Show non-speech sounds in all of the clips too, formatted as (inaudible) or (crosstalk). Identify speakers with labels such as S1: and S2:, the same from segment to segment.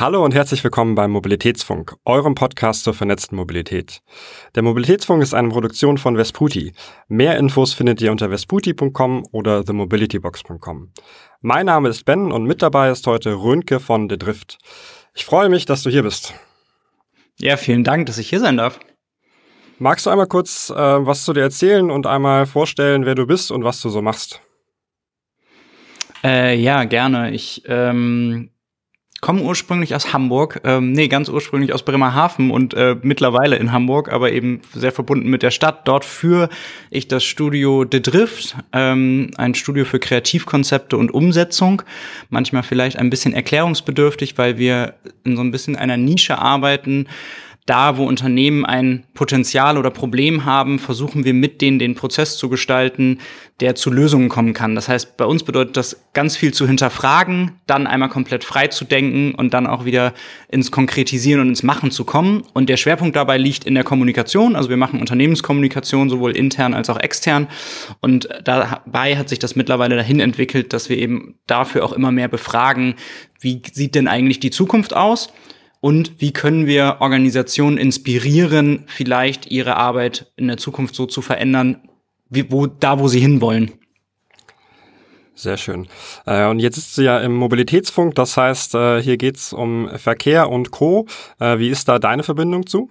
S1: Hallo und herzlich willkommen beim Mobilitätsfunk, eurem Podcast zur vernetzten Mobilität. Der Mobilitätsfunk ist eine Produktion von Vesputi. Mehr Infos findet ihr unter vesputi.com oder themobilitybox.com. Mein Name ist Ben und mit dabei ist heute Rönke von The Drift. Ich freue mich, dass du hier bist.
S2: Ja, vielen Dank, dass ich hier sein darf.
S1: Magst du einmal kurz äh, was zu dir erzählen und einmal vorstellen, wer du bist und was du so machst?
S2: Äh, ja, gerne. Ich ähm, komme ursprünglich aus Hamburg, ähm, nee, ganz ursprünglich aus Bremerhaven und äh, mittlerweile in Hamburg, aber eben sehr verbunden mit der Stadt. Dort führe ich das Studio The Drift, ähm, ein Studio für Kreativkonzepte und Umsetzung. Manchmal vielleicht ein bisschen erklärungsbedürftig, weil wir in so ein bisschen einer Nische arbeiten da, wo Unternehmen ein Potenzial oder Problem haben, versuchen wir mit denen den Prozess zu gestalten, der zu Lösungen kommen kann. Das heißt, bei uns bedeutet das ganz viel zu hinterfragen, dann einmal komplett frei zu denken und dann auch wieder ins Konkretisieren und ins Machen zu kommen. Und der Schwerpunkt dabei liegt in der Kommunikation. Also wir machen Unternehmenskommunikation sowohl intern als auch extern. Und dabei hat sich das mittlerweile dahin entwickelt, dass wir eben dafür auch immer mehr befragen, wie sieht denn eigentlich die Zukunft aus? Und wie können wir Organisationen inspirieren, vielleicht ihre Arbeit in der Zukunft so zu verändern, wie, wo, da wo sie hinwollen.
S1: Sehr schön. Äh, und jetzt ist sie ja im Mobilitätsfunk, das heißt, äh, hier geht's um Verkehr und Co. Äh, wie ist da deine Verbindung zu?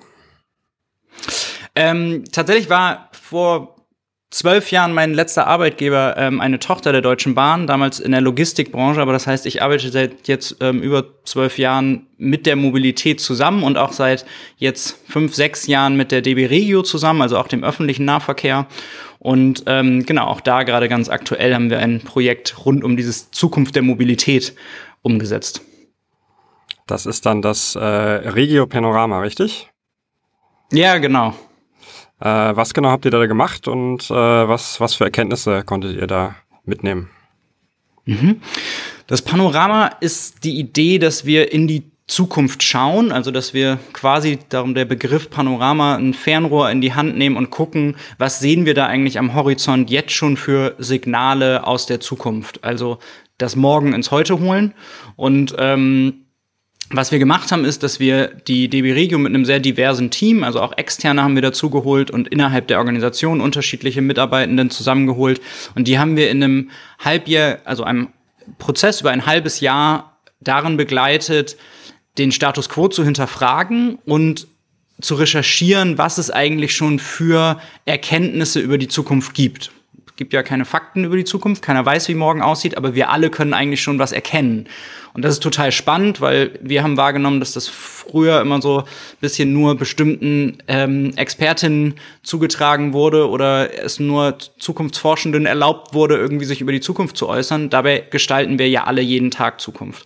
S2: Ähm, tatsächlich war vor zwölf Jahren mein letzter Arbeitgeber ähm, eine Tochter der Deutschen Bahn, damals in der Logistikbranche, aber das heißt, ich arbeite seit jetzt ähm, über zwölf Jahren mit der Mobilität zusammen und auch seit jetzt fünf, sechs Jahren mit der DB Regio zusammen, also auch dem öffentlichen Nahverkehr. Und ähm, genau, auch da gerade ganz aktuell haben wir ein Projekt rund um dieses Zukunft der Mobilität umgesetzt.
S1: Das ist dann das äh, Regio Panorama, richtig?
S2: Ja, genau.
S1: Äh, was genau habt ihr da gemacht und äh, was, was für Erkenntnisse konntet ihr da mitnehmen?
S2: Mhm. Das Panorama ist die Idee, dass wir in die Zukunft schauen, also dass wir quasi, darum der Begriff Panorama, ein Fernrohr in die Hand nehmen und gucken, was sehen wir da eigentlich am Horizont jetzt schon für Signale aus der Zukunft. Also das Morgen ins Heute holen und ähm, was wir gemacht haben, ist, dass wir die DB Regio mit einem sehr diversen Team, also auch externe haben wir dazu geholt und innerhalb der Organisation unterschiedliche Mitarbeitenden zusammengeholt. Und die haben wir in einem Halbjahr, also einem Prozess über ein halbes Jahr darin begleitet, den Status quo zu hinterfragen und zu recherchieren, was es eigentlich schon für Erkenntnisse über die Zukunft gibt. Gibt ja keine Fakten über die Zukunft, keiner weiß, wie morgen aussieht, aber wir alle können eigentlich schon was erkennen. Und das ist total spannend, weil wir haben wahrgenommen, dass das früher immer so ein bisschen nur bestimmten ähm, Expertinnen zugetragen wurde oder es nur Zukunftsforschenden erlaubt wurde, irgendwie sich über die Zukunft zu äußern. Dabei gestalten wir ja alle jeden Tag Zukunft.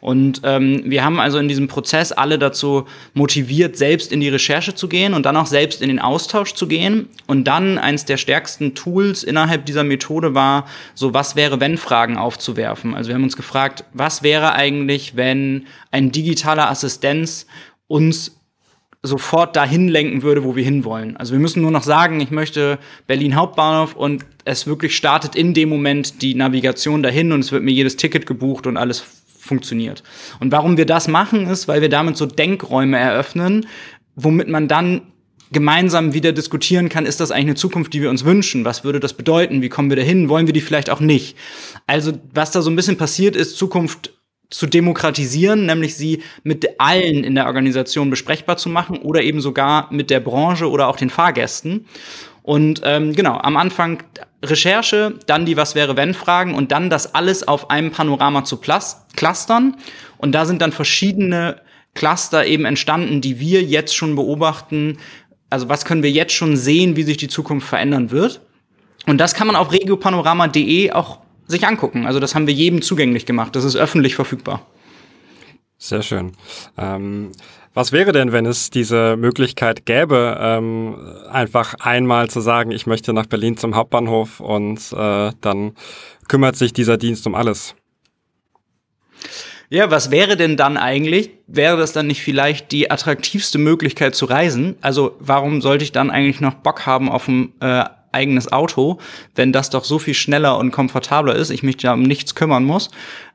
S2: Und ähm, wir haben also in diesem Prozess alle dazu motiviert, selbst in die Recherche zu gehen und dann auch selbst in den Austausch zu gehen. Und dann eins der stärksten Tools innerhalb dieser Methode war, so was wäre, wenn Fragen aufzuwerfen. Also wir haben uns gefragt, was wäre wäre eigentlich, wenn ein digitaler Assistenz uns sofort dahin lenken würde, wo wir hinwollen. Also wir müssen nur noch sagen, ich möchte Berlin Hauptbahnhof und es wirklich startet in dem Moment die Navigation dahin und es wird mir jedes Ticket gebucht und alles funktioniert. Und warum wir das machen, ist, weil wir damit so Denkräume eröffnen, womit man dann gemeinsam wieder diskutieren kann, ist das eigentlich eine Zukunft, die wir uns wünschen? Was würde das bedeuten? Wie kommen wir dahin? Wollen wir die vielleicht auch nicht? Also, was da so ein bisschen passiert ist, Zukunft zu demokratisieren, nämlich sie mit allen in der Organisation besprechbar zu machen oder eben sogar mit der Branche oder auch den Fahrgästen. Und ähm, genau, am Anfang Recherche, dann die Was wäre wenn Fragen und dann das alles auf einem Panorama zu clustern. Und da sind dann verschiedene Cluster eben entstanden, die wir jetzt schon beobachten. Also was können wir jetzt schon sehen, wie sich die Zukunft verändern wird. Und das kann man auf regiopanorama.de auch sich angucken. Also das haben wir jedem zugänglich gemacht. Das ist öffentlich verfügbar.
S1: Sehr schön. Ähm, was wäre denn, wenn es diese Möglichkeit gäbe, ähm, einfach einmal zu sagen, ich möchte nach Berlin zum Hauptbahnhof und äh, dann kümmert sich dieser Dienst um alles?
S2: Ja, was wäre denn dann eigentlich? Wäre das dann nicht vielleicht die attraktivste Möglichkeit zu reisen? Also warum sollte ich dann eigentlich noch Bock haben auf ein äh, eigenes Auto, wenn das doch so viel schneller und komfortabler ist, ich mich da um nichts kümmern muss.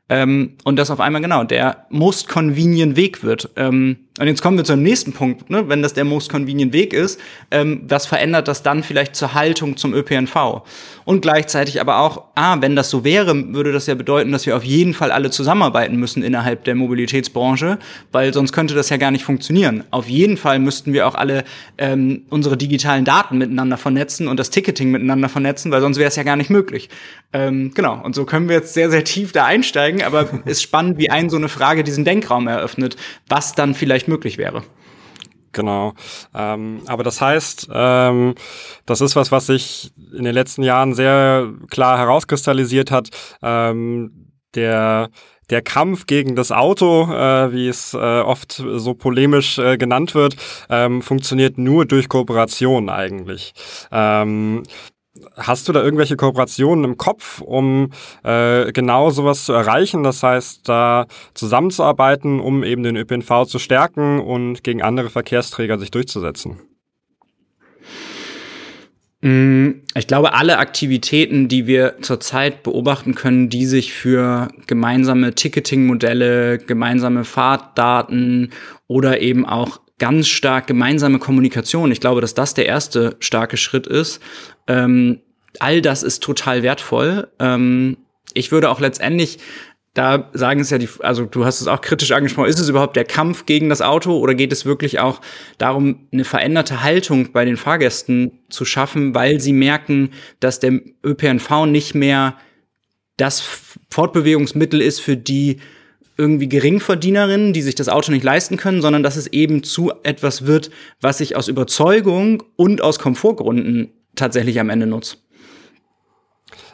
S2: ähm, und das auf einmal genau der most convenient Weg wird. Ähm, und jetzt kommen wir zum nächsten Punkt, ne? wenn das der most convenient Weg ist, ähm, was verändert das dann vielleicht zur Haltung zum ÖPNV? Und gleichzeitig aber auch, ah, wenn das so wäre, würde das ja bedeuten, dass wir auf jeden Fall alle zusammenarbeiten müssen innerhalb der Mobilitätsbranche, weil sonst könnte das ja gar nicht funktionieren. Auf jeden Fall müssten wir auch alle ähm, unsere digitalen Daten miteinander vernetzen und das Ticketing miteinander vernetzen, weil sonst wäre es ja gar nicht möglich. Ähm, genau, und so können wir jetzt sehr, sehr tief da einsteigen, aber (laughs) ist spannend, wie ein so eine Frage diesen Denkraum eröffnet, was dann vielleicht vielleicht möglich wäre.
S1: Genau. Ähm, aber das heißt, ähm, das ist was, was sich in den letzten Jahren sehr klar herauskristallisiert hat. Ähm, der der Kampf gegen das Auto, äh, wie es äh, oft so polemisch äh, genannt wird, ähm, funktioniert nur durch Kooperation eigentlich. Ähm, Hast du da irgendwelche Kooperationen im Kopf, um äh, genau sowas zu erreichen? Das heißt, da zusammenzuarbeiten, um eben den ÖPNV zu stärken und gegen andere Verkehrsträger sich durchzusetzen?
S2: Mm, ich glaube, alle Aktivitäten, die wir zurzeit beobachten können, die sich für gemeinsame Ticketing-Modelle, gemeinsame Fahrtdaten oder eben auch ganz stark gemeinsame Kommunikation. Ich glaube, dass das der erste starke Schritt ist. Ähm, all das ist total wertvoll. Ähm, ich würde auch letztendlich da sagen es ja die, also du hast es auch kritisch angesprochen, ist es überhaupt der Kampf gegen das Auto oder geht es wirklich auch darum, eine veränderte Haltung bei den Fahrgästen zu schaffen, weil sie merken, dass der ÖPNV nicht mehr das Fortbewegungsmittel ist für die irgendwie Geringverdienerinnen, die sich das Auto nicht leisten können, sondern dass es eben zu etwas wird, was sich aus Überzeugung und aus Komfortgründen tatsächlich am Ende nutzt.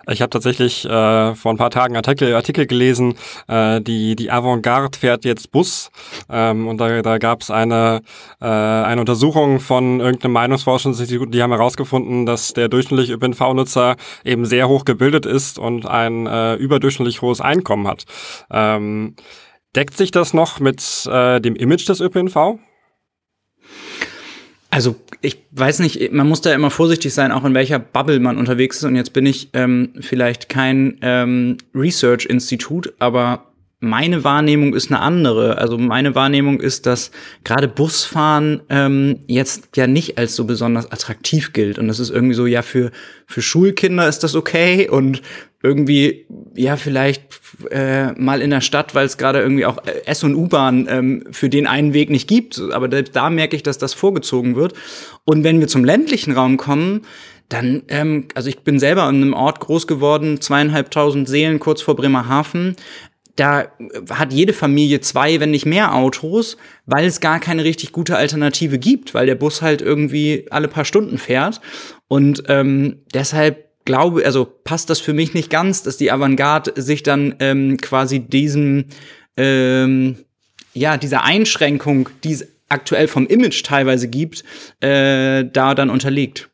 S1: Ich habe tatsächlich äh, vor ein paar Tagen Artikel, Artikel gelesen, äh, die, die Avantgarde fährt jetzt Bus ähm, und da, da gab es eine, äh, eine Untersuchung von irgendeinem Meinungsforschungsinstitut, die haben herausgefunden, dass der durchschnittliche ÖPNV-Nutzer eben sehr hoch gebildet ist und ein äh, überdurchschnittlich hohes Einkommen hat. Ähm, deckt sich das noch mit äh, dem Image des ÖPNV?
S2: Also ich weiß nicht, man muss da immer vorsichtig sein, auch in welcher Bubble man unterwegs ist. Und jetzt bin ich ähm, vielleicht kein ähm, Research-Institut, aber meine Wahrnehmung ist eine andere. Also meine Wahrnehmung ist, dass gerade Busfahren ähm, jetzt ja nicht als so besonders attraktiv gilt. Und das ist irgendwie so, ja, für, für Schulkinder ist das okay und irgendwie, ja, vielleicht äh, mal in der Stadt, weil es gerade irgendwie auch S- und U-Bahn ähm, für den einen Weg nicht gibt. Aber da, da merke ich, dass das vorgezogen wird. Und wenn wir zum ländlichen Raum kommen, dann, ähm, also ich bin selber in einem Ort groß geworden, zweieinhalbtausend Seelen kurz vor Bremerhaven da hat jede Familie zwei, wenn nicht mehr Autos, weil es gar keine richtig gute Alternative gibt, weil der Bus halt irgendwie alle paar Stunden fährt. Und ähm, deshalb glaube, also passt das für mich nicht ganz, dass die Avantgarde sich dann ähm, quasi diesem, ähm, ja, dieser Einschränkung, die es aktuell vom Image teilweise gibt, äh, da dann unterliegt.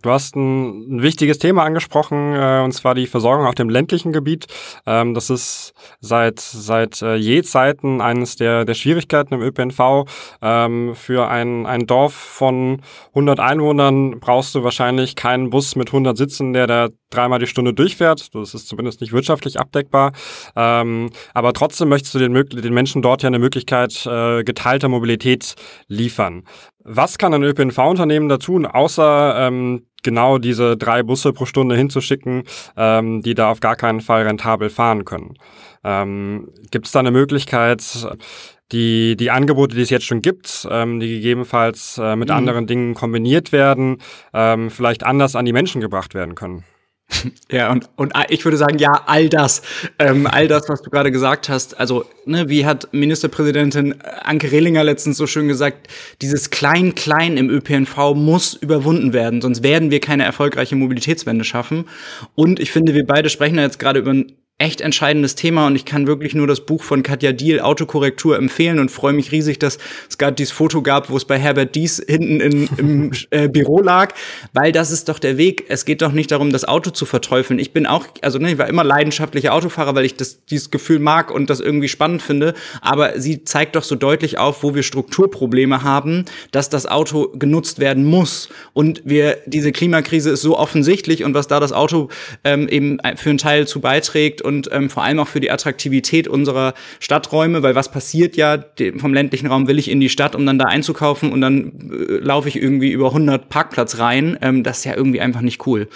S1: Du hast ein, ein, wichtiges Thema angesprochen, äh, und zwar die Versorgung auf dem ländlichen Gebiet. Ähm, das ist seit, seit äh, je Zeiten eines der, der Schwierigkeiten im ÖPNV. Ähm, für ein, ein Dorf von 100 Einwohnern brauchst du wahrscheinlich keinen Bus mit 100 Sitzen, der da dreimal die Stunde durchfährt. Das ist zumindest nicht wirtschaftlich abdeckbar. Ähm, aber trotzdem möchtest du den, den Menschen dort ja eine Möglichkeit äh, geteilter Mobilität liefern. Was kann ein ÖPNV-Unternehmen da tun, außer ähm, genau diese drei Busse pro Stunde hinzuschicken, ähm, die da auf gar keinen Fall rentabel fahren können? Ähm, Gibt es da eine Möglichkeit, die, die Angebote, die es jetzt schon gibt, ähm, die gegebenenfalls äh, mit mhm. anderen Dingen kombiniert werden, ähm, vielleicht anders an die Menschen gebracht werden können? (laughs)
S2: Ja, und, und ich würde sagen, ja, all das, ähm, all das, was du gerade gesagt hast. Also, ne, wie hat Ministerpräsidentin Anke Rehlinger letztens so schön gesagt, dieses Klein-Klein im ÖPNV muss überwunden werden, sonst werden wir keine erfolgreiche Mobilitätswende schaffen. Und ich finde, wir beide sprechen da jetzt gerade über ein echt entscheidendes Thema und ich kann wirklich nur das Buch von Katja Diel, Autokorrektur, empfehlen und freue mich riesig, dass es gerade dieses Foto gab, wo es bei Herbert Dies hinten in, im (laughs) äh, Büro lag, weil das ist doch der Weg. Es geht doch nicht darum, das Auto zu verteufeln. Ich bin auch, also ne, ich war immer leidenschaftlicher Autofahrer, weil ich das, dieses Gefühl mag und das irgendwie spannend finde, aber sie zeigt doch so deutlich auf, wo wir Strukturprobleme haben, dass das Auto genutzt werden muss und wir, diese Klimakrise ist so offensichtlich und was da das Auto ähm, eben für einen Teil zu beiträgt und ähm, vor allem auch für die Attraktivität unserer Stadträume, weil was passiert ja, vom ländlichen Raum will ich in die Stadt, um dann da einzukaufen und dann äh, laufe ich irgendwie über 100 Parkplatz rein. Ähm, das ist ja irgendwie einfach nicht cool.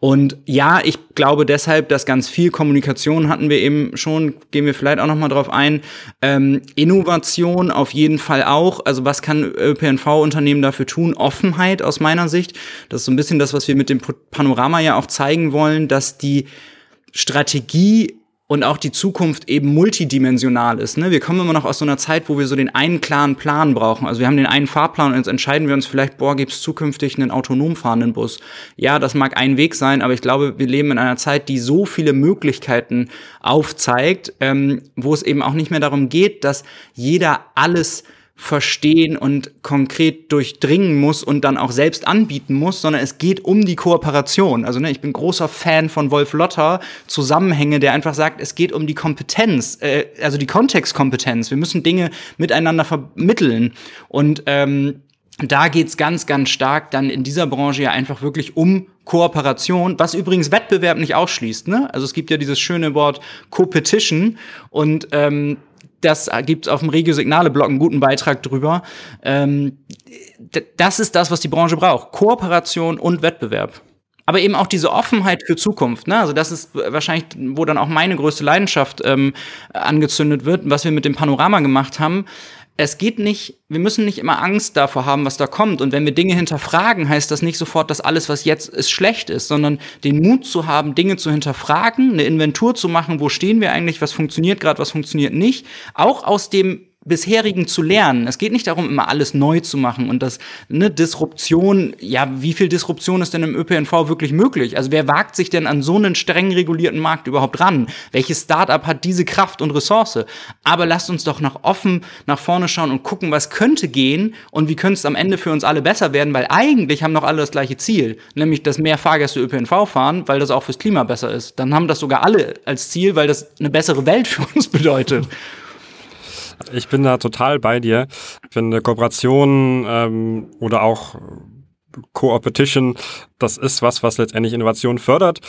S2: Und ja, ich glaube deshalb, dass ganz viel Kommunikation hatten wir eben schon, gehen wir vielleicht auch noch mal drauf ein. Ähm, Innovation auf jeden Fall auch. Also was kann ÖPNV-Unternehmen dafür tun? Offenheit aus meiner Sicht. Das ist so ein bisschen das, was wir mit dem Panorama ja auch zeigen wollen, dass die Strategie und auch die Zukunft eben multidimensional ist. Ne? Wir kommen immer noch aus so einer Zeit, wo wir so den einen klaren Plan brauchen. Also wir haben den einen Fahrplan und jetzt entscheiden wir uns vielleicht, boah, gibt es zukünftig einen autonom fahrenden Bus. Ja, das mag ein Weg sein, aber ich glaube, wir leben in einer Zeit, die so viele Möglichkeiten aufzeigt, ähm, wo es eben auch nicht mehr darum geht, dass jeder alles verstehen und konkret durchdringen muss und dann auch selbst anbieten muss, sondern es geht um die Kooperation. Also ne, ich bin großer Fan von Wolf Lotter, Zusammenhänge, der einfach sagt, es geht um die Kompetenz, äh, also die Kontextkompetenz. Wir müssen Dinge miteinander vermitteln. Und ähm, da geht's ganz, ganz stark dann in dieser Branche ja einfach wirklich um Kooperation, was übrigens Wettbewerb nicht ausschließt. Ne? Also es gibt ja dieses schöne Wort Competition und ähm, das gibt auf dem Regio-Signale-Blog einen guten Beitrag drüber. Ähm, das ist das, was die Branche braucht. Kooperation und Wettbewerb. Aber eben auch diese Offenheit für Zukunft. Ne? Also das ist wahrscheinlich, wo dann auch meine größte Leidenschaft ähm, angezündet wird, was wir mit dem Panorama gemacht haben es geht nicht, wir müssen nicht immer Angst davor haben, was da kommt. Und wenn wir Dinge hinterfragen, heißt das nicht sofort, dass alles, was jetzt ist, schlecht ist, sondern den Mut zu haben, Dinge zu hinterfragen, eine Inventur zu machen, wo stehen wir eigentlich, was funktioniert gerade, was funktioniert nicht. Auch aus dem bisherigen zu lernen. Es geht nicht darum, immer alles neu zu machen und das, ne, Disruption, ja, wie viel Disruption ist denn im ÖPNV wirklich möglich? Also wer wagt sich denn an so einen streng regulierten Markt überhaupt ran? Welches Startup hat diese Kraft und Ressource? Aber lasst uns doch nach offen nach vorne schauen und gucken, was könnte gehen und wie könnte es am Ende für uns alle besser werden, weil eigentlich haben doch alle das gleiche Ziel, nämlich dass mehr Fahrgäste ÖPNV fahren, weil das auch fürs Klima besser ist. Dann haben das sogar alle als Ziel, weil das eine bessere Welt (laughs) für uns bedeutet.
S1: Ich bin da total bei dir. Ich finde Kooperation ähm, oder auch Co-Opetition, das ist was, was letztendlich Innovation fördert.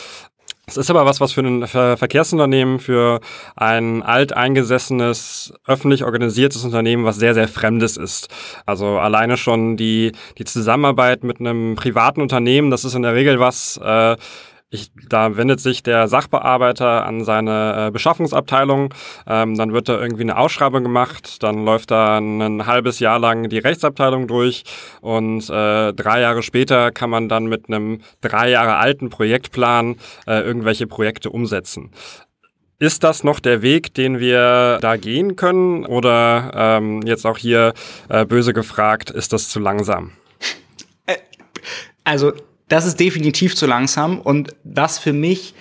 S1: Es ist aber was, was für ein Verkehrsunternehmen, für ein alteingesessenes, öffentlich organisiertes Unternehmen, was sehr, sehr Fremdes ist. Also alleine schon die, die Zusammenarbeit mit einem privaten Unternehmen, das ist in der Regel was, äh, ich, da wendet sich der Sachbearbeiter an seine äh, Beschaffungsabteilung, ähm, dann wird da irgendwie eine Ausschreibung gemacht, dann läuft da ein halbes Jahr lang die Rechtsabteilung durch und äh, drei Jahre später kann man dann mit einem drei Jahre alten Projektplan äh, irgendwelche Projekte umsetzen. Ist das noch der Weg, den wir da gehen können? Oder ähm, jetzt auch hier äh, böse gefragt, ist das zu langsam?
S2: Äh, also das ist definitiv zu langsam und was für mich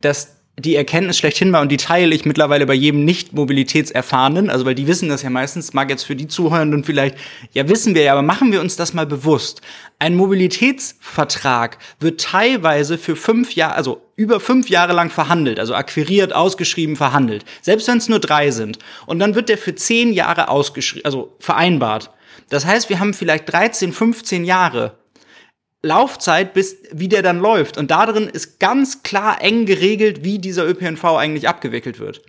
S2: das die Erkenntnis schlechthin war und die teile ich mittlerweile bei jedem Nicht-Mobilitätserfahrenen, also weil die wissen das ja meistens, mag jetzt für die Zuhörenden vielleicht, ja wissen wir ja, aber machen wir uns das mal bewusst. Ein Mobilitätsvertrag wird teilweise für fünf Jahre, also über fünf Jahre lang verhandelt, also akquiriert, ausgeschrieben, verhandelt. Selbst wenn es nur drei sind. Und dann wird der für zehn Jahre ausgeschrieben, also vereinbart. Das heißt, wir haben vielleicht 13, 15 Jahre Laufzeit, bis wie der dann läuft. Und darin ist ganz klar eng geregelt, wie dieser ÖPNV eigentlich abgewickelt wird.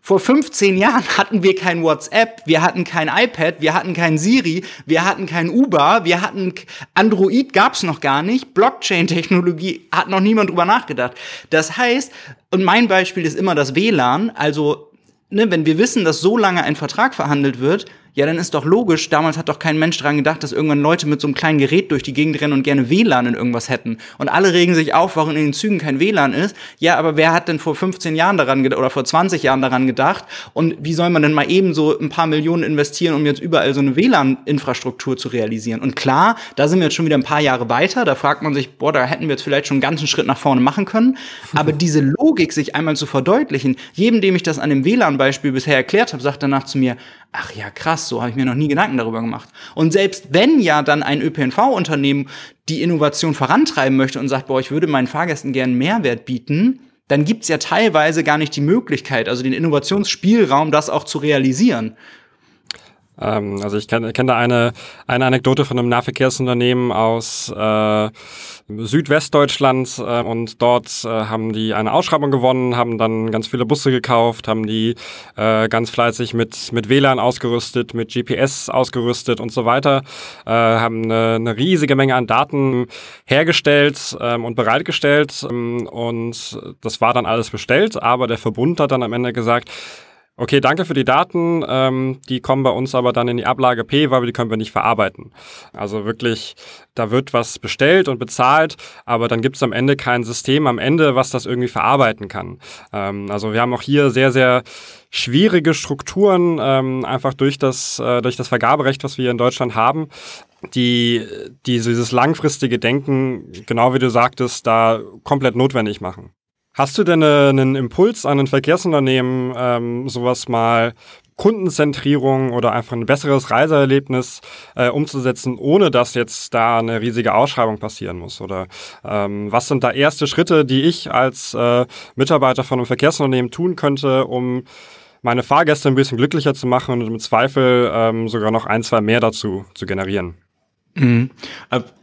S2: Vor 15 Jahren (laughs) hatten wir kein WhatsApp, wir hatten kein iPad, wir hatten kein Siri, wir hatten kein Uber, wir hatten Android gab's noch gar nicht, Blockchain-Technologie hat noch niemand drüber nachgedacht. Das heißt, und mein Beispiel ist immer das WLAN, also ne, wenn wir wissen, dass so lange ein Vertrag verhandelt wird, ja, dann ist doch logisch, damals hat doch kein Mensch dran gedacht, dass irgendwann Leute mit so einem kleinen Gerät durch die Gegend rennen und gerne WLAN in irgendwas hätten. Und alle regen sich auf, warum in den Zügen kein WLAN ist. Ja, aber wer hat denn vor 15 Jahren daran gedacht oder vor 20 Jahren daran gedacht? Und wie soll man denn mal eben so ein paar Millionen investieren, um jetzt überall so eine WLAN-Infrastruktur zu realisieren? Und klar, da sind wir jetzt schon wieder ein paar Jahre weiter. Da fragt man sich, boah, da hätten wir jetzt vielleicht schon einen ganzen Schritt nach vorne machen können. Aber (laughs) diese Logik sich einmal zu verdeutlichen, jedem, dem ich das an dem WLAN-Beispiel bisher erklärt habe, sagt danach zu mir, ach ja, krass, so habe ich mir noch nie Gedanken darüber gemacht. Und selbst wenn ja dann ein ÖPNV-Unternehmen die Innovation vorantreiben möchte und sagt, boah, ich würde meinen Fahrgästen gern Mehrwert bieten, dann gibt's ja teilweise gar nicht die Möglichkeit, also den Innovationsspielraum, das auch zu realisieren.
S1: Ähm, also ich kenne kenn da eine, eine Anekdote von einem Nahverkehrsunternehmen aus äh, Südwestdeutschland äh, und dort äh, haben die eine Ausschreibung gewonnen, haben dann ganz viele Busse gekauft, haben die äh, ganz fleißig mit, mit WLAN ausgerüstet, mit GPS ausgerüstet und so weiter, äh, haben eine, eine riesige Menge an Daten hergestellt ähm, und bereitgestellt ähm, und das war dann alles bestellt, aber der Verbund hat dann am Ende gesagt, Okay, danke für die Daten. Ähm, die kommen bei uns aber dann in die Ablage P, weil die können wir nicht verarbeiten. Also wirklich, da wird was bestellt und bezahlt, aber dann gibt es am Ende kein System am Ende, was das irgendwie verarbeiten kann. Ähm, also wir haben auch hier sehr, sehr schwierige Strukturen, ähm, einfach durch das, äh, durch das Vergaberecht, was wir in Deutschland haben, die, die dieses langfristige Denken, genau wie du sagtest, da komplett notwendig machen. Hast du denn äh, einen Impuls an ein Verkehrsunternehmen, ähm, sowas mal Kundenzentrierung oder einfach ein besseres Reiseerlebnis äh, umzusetzen, ohne dass jetzt da eine riesige Ausschreibung passieren muss? Oder ähm, was sind da erste Schritte, die ich als äh, Mitarbeiter von einem Verkehrsunternehmen tun könnte, um meine Fahrgäste ein bisschen glücklicher zu machen und im Zweifel ähm, sogar noch ein, zwei mehr dazu zu generieren?
S2: Mhm.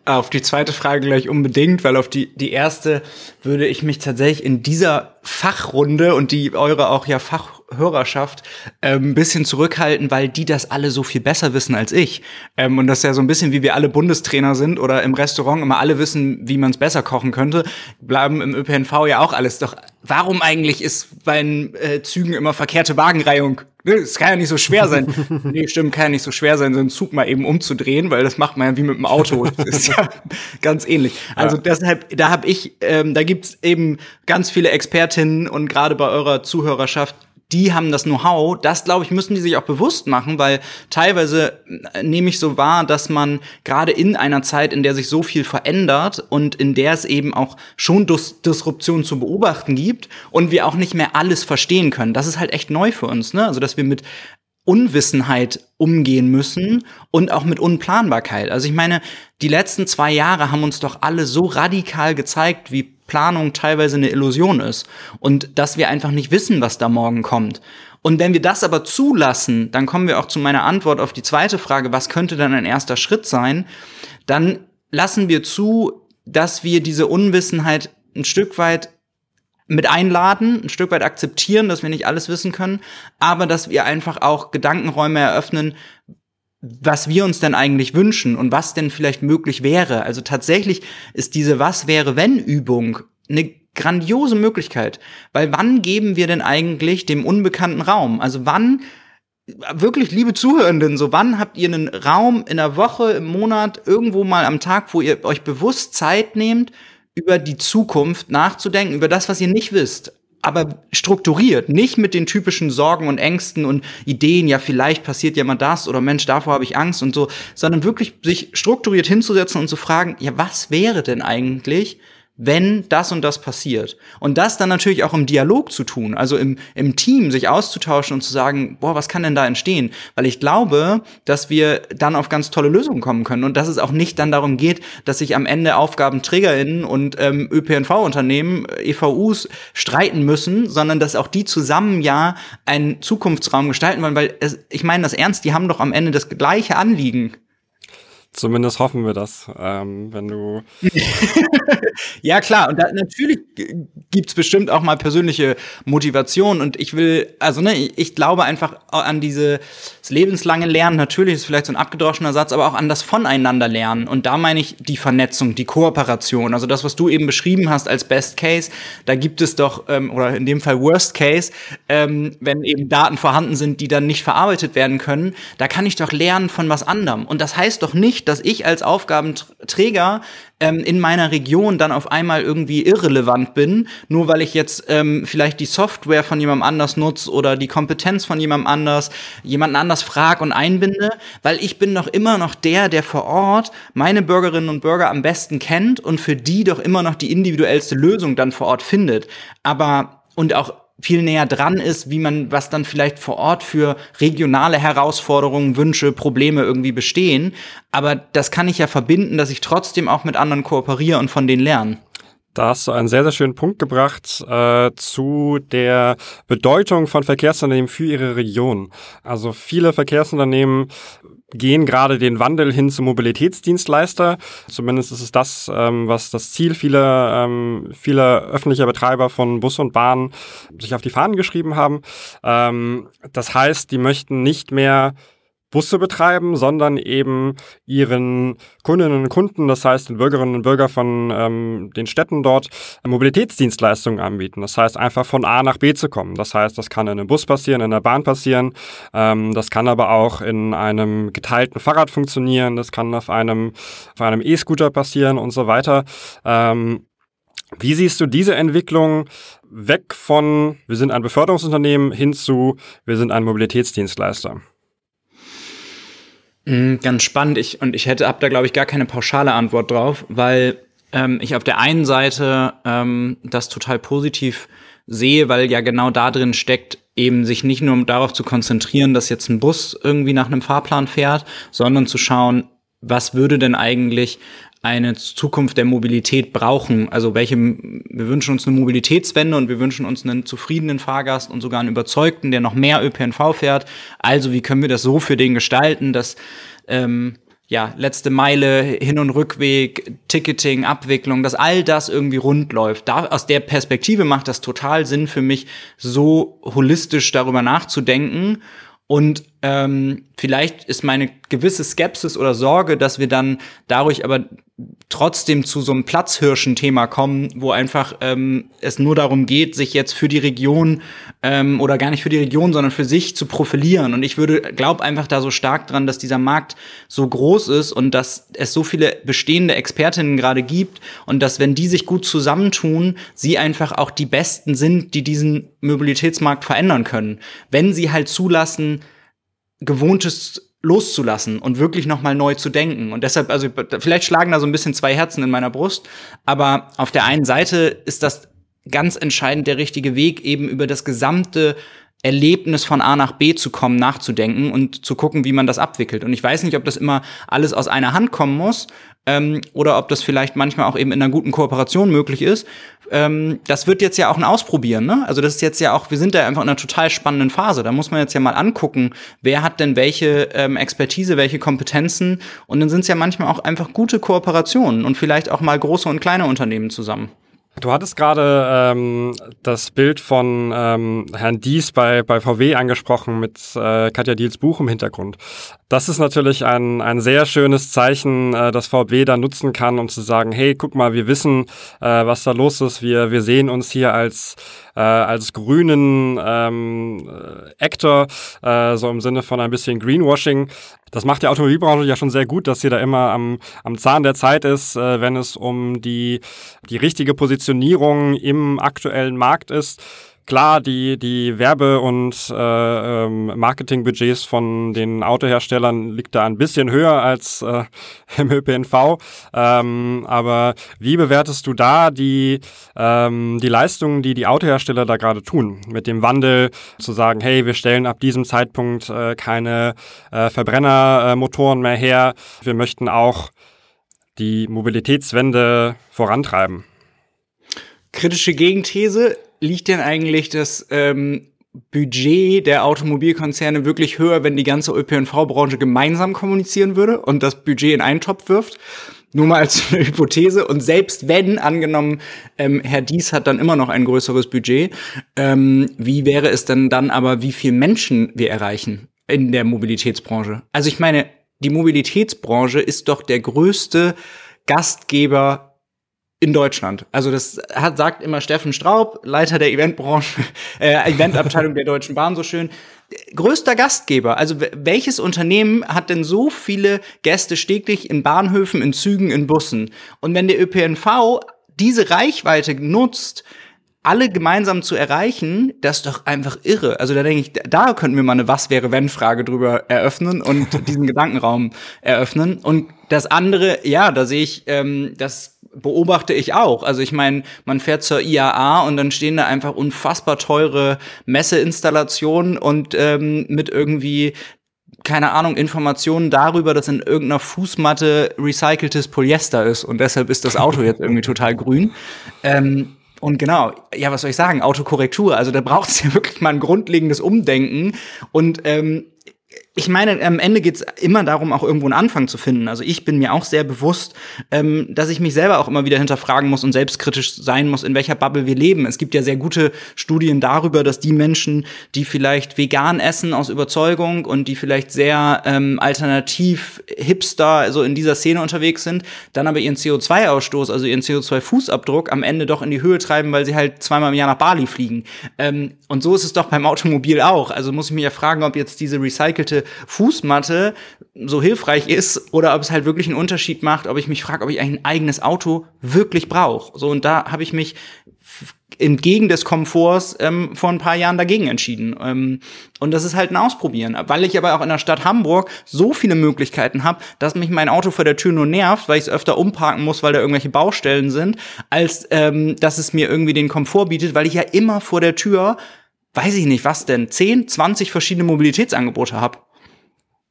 S2: Auf die zweite Frage gleich unbedingt, weil auf die, die erste würde ich mich tatsächlich in dieser Fachrunde und die eure auch ja Fachhörerschaft ähm, ein bisschen zurückhalten, weil die das alle so viel besser wissen als ich. Ähm, und das ist ja so ein bisschen wie wir alle Bundestrainer sind oder im Restaurant immer alle wissen, wie man es besser kochen könnte, bleiben im ÖPNV ja auch alles. Doch warum eigentlich ist bei den äh, Zügen immer verkehrte Wagenreihung? Es kann ja nicht so schwer sein. (laughs) nee, stimmt, kann ja nicht so schwer sein, so einen Zug mal eben umzudrehen, weil das macht man ja wie mit dem Auto. (laughs) Das ist ja ganz ähnlich. Also ja. deshalb, da habe ich, ähm, da gibt's eben ganz viele Expertinnen und gerade bei eurer Zuhörerschaft die haben das Know-how. Das, glaube ich, müssen die sich auch bewusst machen, weil teilweise äh, nehme ich so wahr, dass man gerade in einer Zeit, in der sich so viel verändert und in der es eben auch schon Dis Disruption zu beobachten gibt und wir auch nicht mehr alles verstehen können. Das ist halt echt neu für uns, ne? Also, dass wir mit Unwissenheit umgehen müssen und auch mit Unplanbarkeit. Also ich meine, die letzten zwei Jahre haben uns doch alle so radikal gezeigt, wie Planung teilweise eine Illusion ist und dass wir einfach nicht wissen, was da morgen kommt. Und wenn wir das aber zulassen, dann kommen wir auch zu meiner Antwort auf die zweite Frage, was könnte dann ein erster Schritt sein? Dann lassen wir zu, dass wir diese Unwissenheit ein Stück weit mit einladen, ein Stück weit akzeptieren, dass wir nicht alles wissen können, aber dass wir einfach auch Gedankenräume eröffnen, was wir uns denn eigentlich wünschen und was denn vielleicht möglich wäre. Also tatsächlich ist diese Was wäre wenn Übung eine grandiose Möglichkeit, weil wann geben wir denn eigentlich dem unbekannten Raum? Also wann wirklich liebe Zuhörenden, so wann habt ihr einen Raum in der Woche, im Monat, irgendwo mal am Tag, wo ihr euch bewusst Zeit nehmt, über die Zukunft nachzudenken, über das, was ihr nicht wisst aber strukturiert, nicht mit den typischen Sorgen und Ängsten und Ideen, ja, vielleicht passiert ja mal das oder Mensch, davor habe ich Angst und so, sondern wirklich sich strukturiert hinzusetzen und zu fragen, ja, was wäre denn eigentlich, wenn das und das passiert. Und das dann natürlich auch im Dialog zu tun, also im, im Team sich auszutauschen und zu sagen, boah, was kann denn da entstehen? Weil ich glaube, dass wir dann auf ganz tolle Lösungen kommen können und dass es auch nicht dann darum geht, dass sich am Ende AufgabenträgerInnen und ähm, ÖPNV-Unternehmen, EVUs streiten müssen, sondern dass auch die zusammen ja einen Zukunftsraum gestalten wollen, weil es, ich meine das ernst, die haben doch am Ende das gleiche Anliegen.
S1: Zumindest hoffen wir das, ähm, wenn du. (laughs)
S2: ja, klar. Und da, natürlich gibt's bestimmt auch mal persönliche Motivation. Und ich will, also ne, ich glaube einfach an dieses lebenslange Lernen. Natürlich ist vielleicht so ein abgedroschener Satz, aber auch an das Voneinander lernen. Und da meine ich die Vernetzung, die Kooperation. Also das, was du eben beschrieben hast als Best Case, da gibt es doch, ähm, oder in dem Fall Worst Case, ähm, wenn eben Daten vorhanden sind, die dann nicht verarbeitet werden können, da kann ich doch lernen von was anderem. Und das heißt doch nicht, dass ich als Aufgabenträger ähm, in meiner Region dann auf einmal irgendwie irrelevant bin, nur weil ich jetzt ähm, vielleicht die Software von jemandem anders nutze oder die Kompetenz von jemandem anders, jemanden anders frag und einbinde, weil ich bin doch immer noch der, der vor Ort meine Bürgerinnen und Bürger am besten kennt und für die doch immer noch die individuellste Lösung dann vor Ort findet. Aber und auch viel näher dran ist, wie man, was dann vielleicht vor Ort für regionale Herausforderungen, Wünsche, Probleme irgendwie bestehen. Aber das kann ich ja verbinden, dass ich trotzdem auch mit anderen kooperiere und von denen lerne.
S1: Da hast du einen sehr, sehr schönen Punkt gebracht äh, zu der Bedeutung von Verkehrsunternehmen für ihre Region. Also viele Verkehrsunternehmen gehen gerade den Wandel hin zum Mobilitätsdienstleister. Zumindest ist es das, ähm, was das Ziel vieler, ähm, vieler öffentlicher Betreiber von Bus und Bahn sich auf die Fahnen geschrieben haben. Ähm, das heißt, die möchten nicht mehr Busse betreiben, sondern eben ihren Kundinnen und Kunden, das heißt den Bürgerinnen und Bürgern von ähm, den Städten dort, Mobilitätsdienstleistungen anbieten. Das heißt einfach von A nach B zu kommen. Das heißt, das kann in einem Bus passieren, in der Bahn passieren, ähm, das kann aber auch in einem geteilten Fahrrad funktionieren, das kann auf einem auf einem E-Scooter passieren und so weiter. Ähm, wie siehst du diese Entwicklung weg von, wir sind ein Beförderungsunternehmen hin zu, wir sind ein Mobilitätsdienstleister?
S2: Mhm, ganz spannend. Ich, und ich hätte, hab da, glaube ich, gar keine pauschale Antwort drauf, weil ähm, ich auf der einen Seite ähm, das total positiv sehe, weil ja genau da drin steckt, eben sich nicht nur darauf zu konzentrieren, dass jetzt ein Bus irgendwie nach einem Fahrplan fährt, sondern zu schauen, was würde denn eigentlich eine Zukunft der Mobilität brauchen. Also welche, wir wünschen uns eine Mobilitätswende und wir wünschen uns einen zufriedenen Fahrgast und sogar einen überzeugten, der noch mehr ÖPNV fährt. Also wie können wir das so für den gestalten, dass ähm, ja, letzte Meile, Hin- und Rückweg, Ticketing, Abwicklung, dass all das irgendwie rund läuft. Da, aus der Perspektive macht das total Sinn für mich, so holistisch darüber nachzudenken und ähm, vielleicht ist meine gewisse Skepsis oder Sorge, dass wir dann dadurch aber trotzdem zu so einem Platzhirschen-Thema kommen, wo einfach ähm, es nur darum geht, sich jetzt für die Region ähm, oder gar nicht für die Region, sondern für sich zu profilieren. Und ich würde, glaube einfach da so stark dran, dass dieser Markt so groß ist und dass es so viele bestehende Expertinnen gerade gibt und dass, wenn die sich gut zusammentun, sie einfach auch die Besten sind, die diesen Mobilitätsmarkt verändern können. Wenn sie halt zulassen, Gewohntes loszulassen und wirklich nochmal neu zu denken. Und deshalb, also vielleicht schlagen da so ein bisschen zwei Herzen in meiner Brust, aber auf der einen Seite ist das ganz entscheidend der richtige Weg, eben über das gesamte Erlebnis von A nach B zu kommen, nachzudenken und zu gucken, wie man das abwickelt. Und ich weiß nicht, ob das immer alles aus einer Hand kommen muss ähm, oder ob das vielleicht manchmal auch eben in einer guten Kooperation möglich ist. Ähm, das wird jetzt ja auch ein Ausprobieren. Ne? Also das ist jetzt ja auch, wir sind da einfach in einer total spannenden Phase. Da muss man jetzt ja mal angucken, wer hat denn welche ähm, Expertise, welche Kompetenzen. Und dann sind es ja manchmal auch einfach gute Kooperationen und vielleicht auch mal große und kleine Unternehmen zusammen.
S1: Du hattest gerade ähm, das Bild von ähm, Herrn Dies bei, bei VW angesprochen mit äh, Katja Diels Buch im Hintergrund. Das ist natürlich ein, ein sehr schönes Zeichen, äh, das VW da nutzen kann, um zu sagen, hey, guck mal, wir wissen, äh, was da los ist. Wir, wir sehen uns hier als, äh, als grünen ähm, Actor, äh, so im Sinne von ein bisschen Greenwashing. Das macht die Automobilbranche ja schon sehr gut, dass sie da immer am, am Zahn der Zeit ist, äh, wenn es um die, die richtige Positionierung im aktuellen Markt ist. Klar, die, die Werbe- und äh, ähm, Marketingbudgets von den Autoherstellern liegt da ein bisschen höher als äh, (laughs) im ÖPNV. Ähm, aber wie bewertest du da die, ähm, die Leistungen, die die Autohersteller da gerade tun? Mit dem Wandel zu sagen, hey, wir stellen ab diesem Zeitpunkt äh, keine äh, Verbrennermotoren mehr her. Wir möchten auch die Mobilitätswende vorantreiben.
S2: Kritische Gegenthese, liegt denn eigentlich das ähm, Budget der Automobilkonzerne wirklich höher, wenn die ganze ÖPNV-Branche gemeinsam kommunizieren würde und das Budget in einen Topf wirft? Nur mal als (laughs) Hypothese. Und selbst wenn, angenommen, ähm, Herr Dies hat dann immer noch ein größeres Budget, ähm, wie wäre es denn dann aber, wie viel Menschen wir erreichen in der Mobilitätsbranche? Also ich meine, die Mobilitätsbranche ist doch der größte Gastgeber in Deutschland. Also das hat, sagt immer Steffen Straub, Leiter der Eventbranche, (laughs) äh, Eventabteilung der Deutschen Bahn so schön. Größter Gastgeber. Also welches Unternehmen hat denn so viele Gäste stetig in Bahnhöfen, in Zügen, in Bussen? Und wenn der ÖPNV diese Reichweite nutzt, alle gemeinsam zu erreichen, das ist doch einfach irre. Also da denke ich, da könnten wir mal eine Was wäre wenn Frage drüber eröffnen und diesen (laughs) Gedankenraum eröffnen. Und das andere, ja, da sehe ich, ähm, das beobachte ich auch. Also ich meine, man fährt zur IAA und dann stehen da einfach unfassbar teure Messeinstallationen und ähm, mit irgendwie keine Ahnung, Informationen darüber, dass in irgendeiner Fußmatte recyceltes Polyester ist und deshalb ist das Auto jetzt irgendwie total grün. Ähm, und genau, ja, was soll ich sagen? Autokorrektur. Also da braucht es (laughs) ja wirklich mal ein grundlegendes Umdenken. Und ähm, ich meine, am Ende geht's immer darum, auch irgendwo einen Anfang zu finden. Also ich bin mir auch sehr bewusst, ähm, dass ich mich selber auch immer wieder hinterfragen muss und selbstkritisch sein muss, in welcher Bubble wir leben. Es gibt ja sehr gute Studien darüber, dass die Menschen, die vielleicht vegan essen aus Überzeugung und die vielleicht sehr ähm, alternativ hipster, also in dieser Szene unterwegs sind, dann aber ihren CO2-Ausstoß, also ihren CO2-Fußabdruck am Ende doch in die Höhe treiben, weil sie halt zweimal im Jahr nach Bali fliegen. Ähm, und so ist es doch beim Automobil auch. Also muss ich mich ja fragen, ob jetzt diese recycelte Fußmatte so hilfreich ist oder ob es halt wirklich einen Unterschied macht, ob ich mich frage, ob ich ein eigenes Auto wirklich brauche. So und da habe ich mich entgegen des Komforts ähm, vor ein paar Jahren dagegen entschieden. Ähm, und das ist halt ein Ausprobieren. Weil ich aber auch in der Stadt Hamburg so viele Möglichkeiten habe, dass mich mein Auto vor der Tür nur nervt, weil ich es öfter umparken muss, weil da irgendwelche Baustellen sind, als ähm, dass es mir irgendwie den Komfort bietet, weil ich ja immer vor der Tür, weiß ich nicht, was denn, 10, 20 verschiedene Mobilitätsangebote habe.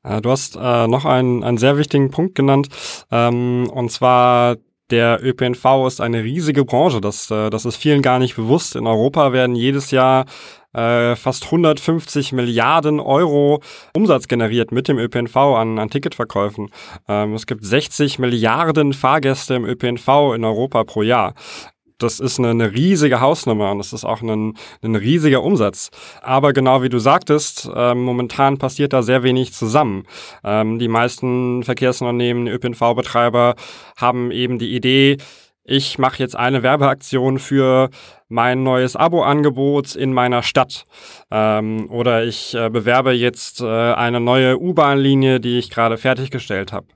S1: Äh, du hast äh, noch einen, einen sehr wichtigen Punkt genannt, ähm, und zwar der ÖPNV ist eine riesige Branche. Das, äh, das ist vielen gar nicht bewusst. In Europa werden jedes Jahr äh, fast 150 Milliarden Euro Umsatz generiert mit dem ÖPNV an, an Ticketverkäufen. Ähm, es gibt 60 Milliarden Fahrgäste im ÖPNV in Europa pro Jahr das ist eine, eine, riesige Hausnummer und das ist auch ein, ein riesiger Umsatz. Aber genau wie du sagtest, äh, momentan passiert da sehr wenig zusammen. Ähm, die meisten Verkehrsunternehmen, ÖPNV-Betreiber haben eben die Idee, ich mache jetzt eine Werbeaktion für mein neues Abo-Angebot in meiner Stadt. Ähm, oder ich äh, bewerbe jetzt äh, eine neue U-Bahn-Linie, die ich gerade fertiggestellt habe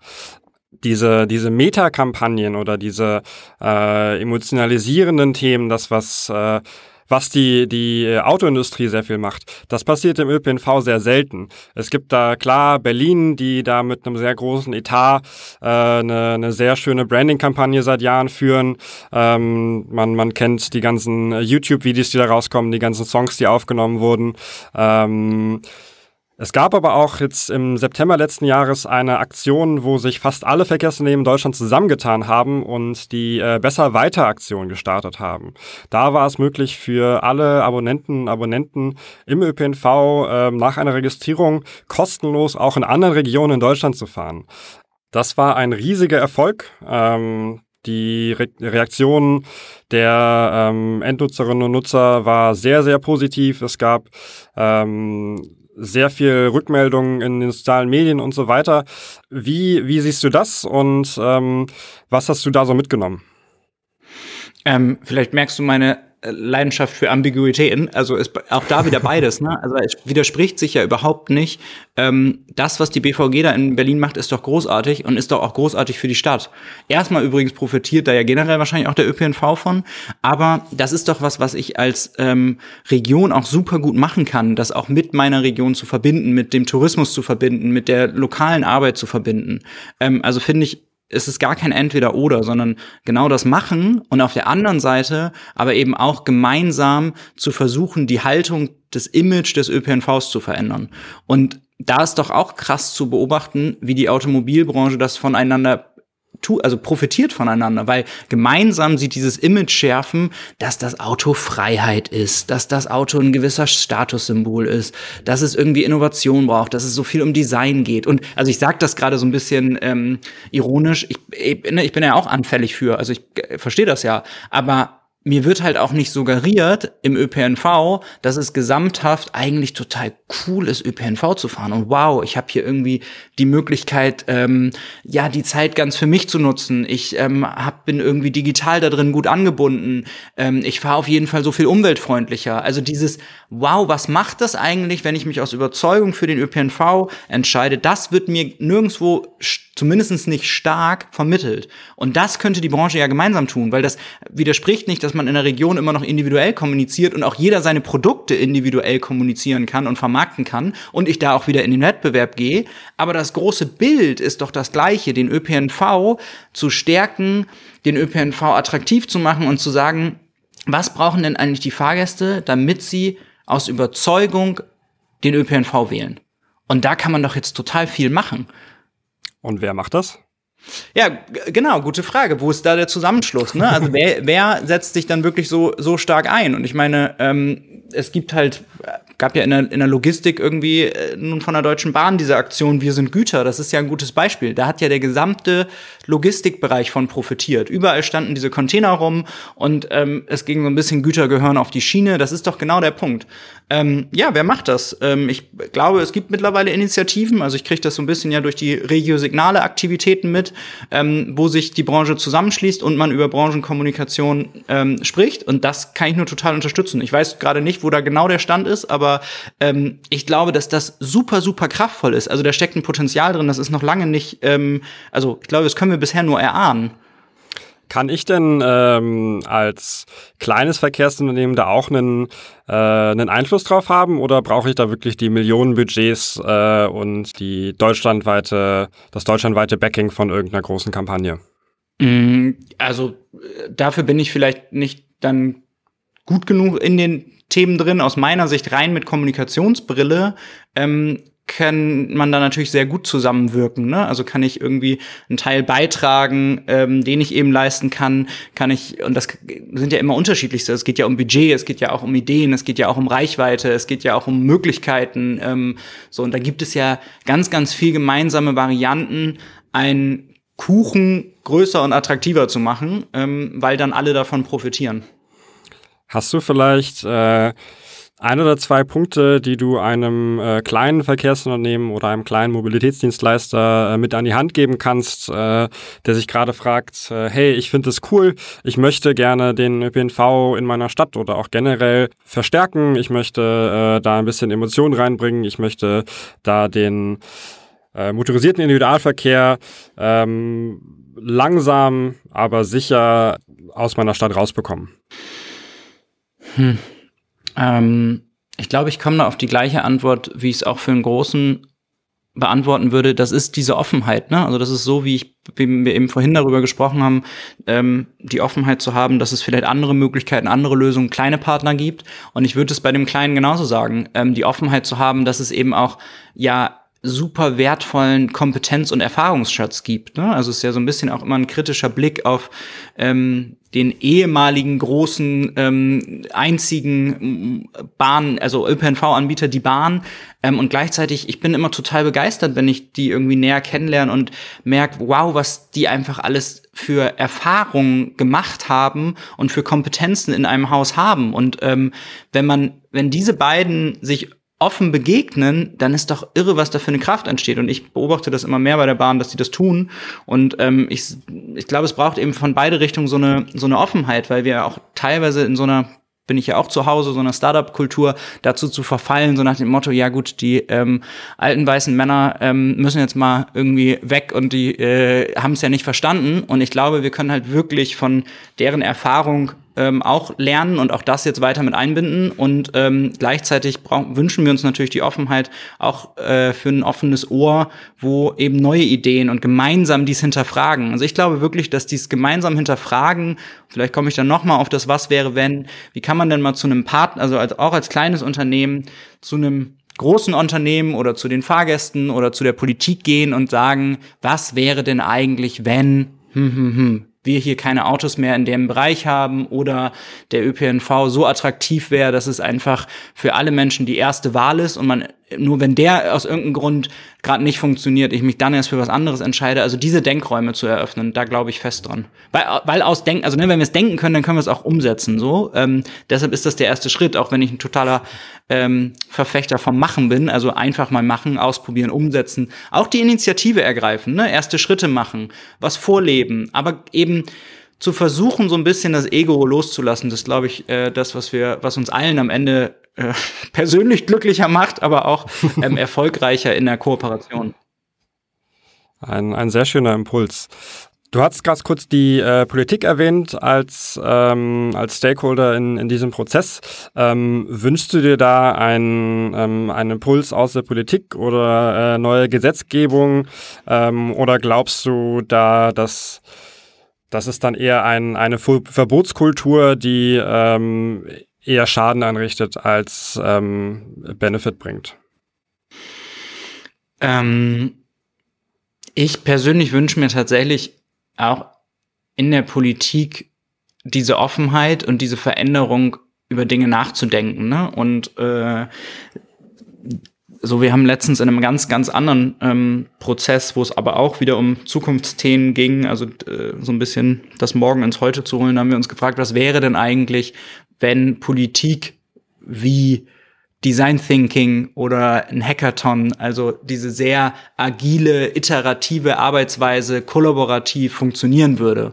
S1: diese, diese Metakampagnen oder diese äh, emotionalisierenden Themen, das was, äh, was die, die Autoindustrie sehr viel macht, das passiert im ÖPNV sehr selten. Es gibt da klar Berlin, die da mit einem sehr großen Etat äh, eine, eine sehr schöne Branding-Kampagne seit Jahren führen. Ähm, man, man kennt die ganzen YouTube-Videos, die da rauskommen, die ganzen Songs, die aufgenommen wurden. Ähm, es gab aber auch jetzt im September letzten Jahres eine Aktion, wo sich fast alle Verkehrsunternehmen in Deutschland zusammengetan haben und die äh, Besser Weiter Aktion gestartet haben. Da war es möglich für alle Abonnenten und Abonnenten im ÖPNV äh, nach einer Registrierung kostenlos auch in anderen Regionen in Deutschland zu fahren. Das war ein riesiger Erfolg. Ähm, die Re Reaktion der ähm, Endnutzerinnen und Nutzer war sehr, sehr positiv. Es gab ähm, sehr viel Rückmeldungen in den sozialen Medien und so weiter. Wie, wie siehst du das und ähm, was hast du da so mitgenommen?
S2: Ähm, vielleicht merkst du meine Leidenschaft für Ambiguitäten. Also ist auch da wieder beides. Ne? Also es widerspricht sich ja überhaupt nicht. Ähm, das, was die BVG da in Berlin macht, ist doch großartig und ist doch auch großartig für die Stadt. Erstmal übrigens profitiert da ja generell wahrscheinlich auch der ÖPNV von. Aber das ist doch was, was ich als ähm, Region auch super gut machen kann, das auch mit meiner Region zu verbinden, mit dem Tourismus zu verbinden, mit der lokalen Arbeit zu verbinden. Ähm, also finde ich es ist gar kein Entweder-Oder, sondern genau das machen und auf der anderen Seite aber eben auch gemeinsam zu versuchen, die Haltung, das Image des ÖPNVs zu verändern. Und da ist doch auch krass zu beobachten, wie die Automobilbranche das voneinander tu, also profitiert voneinander, weil gemeinsam sieht dieses Image schärfen, dass das Auto Freiheit ist, dass das Auto ein gewisser Statussymbol ist, dass es irgendwie Innovation braucht, dass es so viel um Design geht. Und also ich sage das gerade so ein bisschen ähm, ironisch, ich, ich, ne, ich bin ja auch anfällig für, also ich äh, verstehe das ja, aber mir wird halt auch nicht suggeriert im ÖPNV, dass es gesamthaft eigentlich total cool ist, ÖPNV zu fahren. Und wow, ich habe hier irgendwie die Möglichkeit, ähm, ja, die Zeit ganz für mich zu nutzen. Ich ähm, hab, bin irgendwie digital da drin gut angebunden. Ähm, ich fahre auf jeden Fall so viel umweltfreundlicher. Also dieses, wow, was macht das eigentlich, wenn ich mich aus Überzeugung für den ÖPNV entscheide? Das wird mir nirgendwo zumindest nicht stark vermittelt. Und das könnte die Branche ja gemeinsam tun, weil das widerspricht nicht, dass man in der Region immer noch individuell kommuniziert und auch jeder seine Produkte individuell kommunizieren kann und vermarkten kann und ich da auch wieder in den Wettbewerb gehe. Aber das große Bild ist doch das gleiche, den ÖPNV zu stärken, den ÖPNV attraktiv zu machen und zu sagen, was brauchen denn eigentlich die Fahrgäste, damit sie aus Überzeugung den ÖPNV wählen? Und da kann man doch jetzt total viel machen.
S1: Und wer macht das?
S2: Ja, genau, gute Frage. Wo ist da der Zusammenschluss? Ne? Also (laughs) wer, wer setzt sich dann wirklich so, so stark ein? Und ich meine, ähm, es gibt halt gab ja in der, in der Logistik irgendwie äh, nun von der Deutschen Bahn diese Aktion Wir sind Güter. Das ist ja ein gutes Beispiel. Da hat ja der gesamte Logistikbereich von profitiert. Überall standen diese Container rum und ähm, es ging so ein bisschen Güter gehören auf die Schiene. Das ist doch genau der Punkt. Ähm, ja, wer macht das? Ähm, ich glaube, es gibt mittlerweile Initiativen. Also ich kriege das so ein bisschen ja durch die Regiosignale Aktivitäten mit, ähm, wo sich die Branche zusammenschließt und man über Branchenkommunikation ähm, spricht. Und das kann ich nur total unterstützen. Ich weiß gerade nicht, wo da genau der Stand ist, aber ähm, ich glaube, dass das super, super kraftvoll ist. Also da steckt ein Potenzial drin, das ist noch lange nicht, ähm, also ich glaube, das können wir bisher nur erahnen.
S1: Kann ich denn ähm, als kleines Verkehrsunternehmen da auch einen, äh, einen Einfluss drauf haben oder brauche ich da wirklich die Millionenbudgets äh, und die deutschlandweite, das deutschlandweite Backing von irgendeiner großen Kampagne?
S2: Mm, also dafür bin ich vielleicht nicht dann gut genug in den Themen drin. Aus meiner Sicht rein mit Kommunikationsbrille ähm, kann man da natürlich sehr gut zusammenwirken. Ne? Also kann ich irgendwie einen Teil beitragen, ähm, den ich eben leisten kann, kann ich, und das sind ja immer unterschiedlichste. Es geht ja um Budget, es geht ja auch um Ideen, es geht ja auch um Reichweite, es geht ja auch um Möglichkeiten. Ähm, so, und da gibt es ja ganz, ganz viel gemeinsame Varianten, einen Kuchen größer und attraktiver zu machen, ähm, weil dann alle davon profitieren.
S1: Hast du vielleicht äh, ein oder zwei Punkte, die du einem äh, kleinen Verkehrsunternehmen oder einem kleinen Mobilitätsdienstleister äh, mit an die Hand geben kannst, äh, der sich gerade fragt, äh, hey, ich finde es cool, ich möchte gerne den ÖPNV in meiner Stadt oder auch generell verstärken, ich möchte äh, da ein bisschen Emotionen reinbringen, ich möchte da den äh, motorisierten Individualverkehr ähm, langsam, aber sicher aus meiner Stadt rausbekommen.
S2: Hm. Ähm, ich glaube, ich komme da auf die gleiche Antwort, wie ich es auch für einen großen beantworten würde. Das ist diese Offenheit. Ne? Also das ist so, wie ich, wie wir eben vorhin darüber gesprochen haben, ähm, die Offenheit zu haben, dass es vielleicht andere Möglichkeiten, andere Lösungen, kleine Partner gibt. Und ich würde es bei dem Kleinen genauso sagen, ähm, die Offenheit zu haben, dass es eben auch ja super wertvollen Kompetenz- und Erfahrungsschatz gibt. Ne? Also es ist ja so ein bisschen auch immer ein kritischer Blick auf ähm, den ehemaligen großen ähm, einzigen Bahn, also ÖPNV-Anbieter, die Bahn. Ähm, und gleichzeitig, ich bin immer total begeistert, wenn ich die irgendwie näher kennenlerne und merke, wow, was die einfach alles für Erfahrungen gemacht haben und für Kompetenzen in einem Haus haben. Und ähm, wenn man, wenn diese beiden sich offen begegnen, dann ist doch irre, was da für eine Kraft entsteht. Und ich beobachte das immer mehr bei der Bahn, dass die das tun. Und ähm, ich, ich glaube, es braucht eben von beide Richtungen so eine, so eine Offenheit, weil wir auch teilweise in so einer bin ich ja auch zu Hause, so einer Startup-Kultur dazu zu verfallen, so nach dem Motto, ja gut, die ähm, alten weißen Männer ähm, müssen jetzt mal irgendwie weg und die äh, haben es ja nicht verstanden. Und ich glaube, wir können halt wirklich von deren Erfahrung ähm, auch lernen und auch das jetzt weiter mit einbinden. Und ähm, gleichzeitig wünschen wir uns natürlich die Offenheit auch äh, für ein offenes Ohr, wo eben neue Ideen und gemeinsam dies hinterfragen. Also ich glaube wirklich, dass dies gemeinsam hinterfragen, vielleicht komme ich dann nochmal auf das Was wäre, wenn, wie kann man denn mal zu einem Partner, also als, auch als kleines Unternehmen, zu einem großen Unternehmen oder zu den Fahrgästen oder zu der Politik gehen und sagen, was wäre denn eigentlich, wenn, hm, hm, hm, wir hier keine Autos mehr in dem Bereich haben oder der ÖPNV so attraktiv wäre, dass es einfach für alle Menschen die erste Wahl ist und man nur wenn der aus irgendeinem Grund gerade nicht funktioniert, ich mich dann erst für was anderes entscheide. Also diese Denkräume zu eröffnen, da glaube ich fest dran. Weil, weil aus Denken, also ne, wenn wir es denken können, dann können wir es auch umsetzen. So, ähm, deshalb ist das der erste Schritt, auch wenn ich ein totaler ähm, Verfechter vom Machen bin. Also einfach mal machen, ausprobieren, umsetzen, auch die Initiative ergreifen, ne? erste Schritte machen, was vorleben, aber eben zu versuchen, so ein bisschen das Ego loszulassen, das glaube ich, äh, das, was wir, was uns allen am Ende äh, persönlich glücklicher macht, aber auch ähm, (laughs) erfolgreicher in der Kooperation.
S1: Ein, ein sehr schöner Impuls. Du hast ganz kurz die äh, Politik erwähnt als, ähm, als Stakeholder in, in diesem Prozess. Ähm, wünschst du dir da einen, ähm, einen Impuls aus der Politik oder äh, neue Gesetzgebung? Ähm, oder glaubst du da, dass das ist dann eher ein, eine Verbotskultur, die ähm, eher Schaden anrichtet als ähm, Benefit bringt.
S2: Ähm, ich persönlich wünsche mir tatsächlich auch in der Politik diese Offenheit und diese Veränderung über Dinge nachzudenken. Ne? Und äh, so, wir haben letztens in einem ganz, ganz anderen ähm, Prozess, wo es aber auch wieder um Zukunftsthemen ging, also äh, so ein bisschen das Morgen ins Heute zu holen, haben wir uns gefragt, was wäre denn eigentlich, wenn Politik wie Design Thinking oder ein Hackathon, also diese sehr agile, iterative Arbeitsweise kollaborativ funktionieren würde.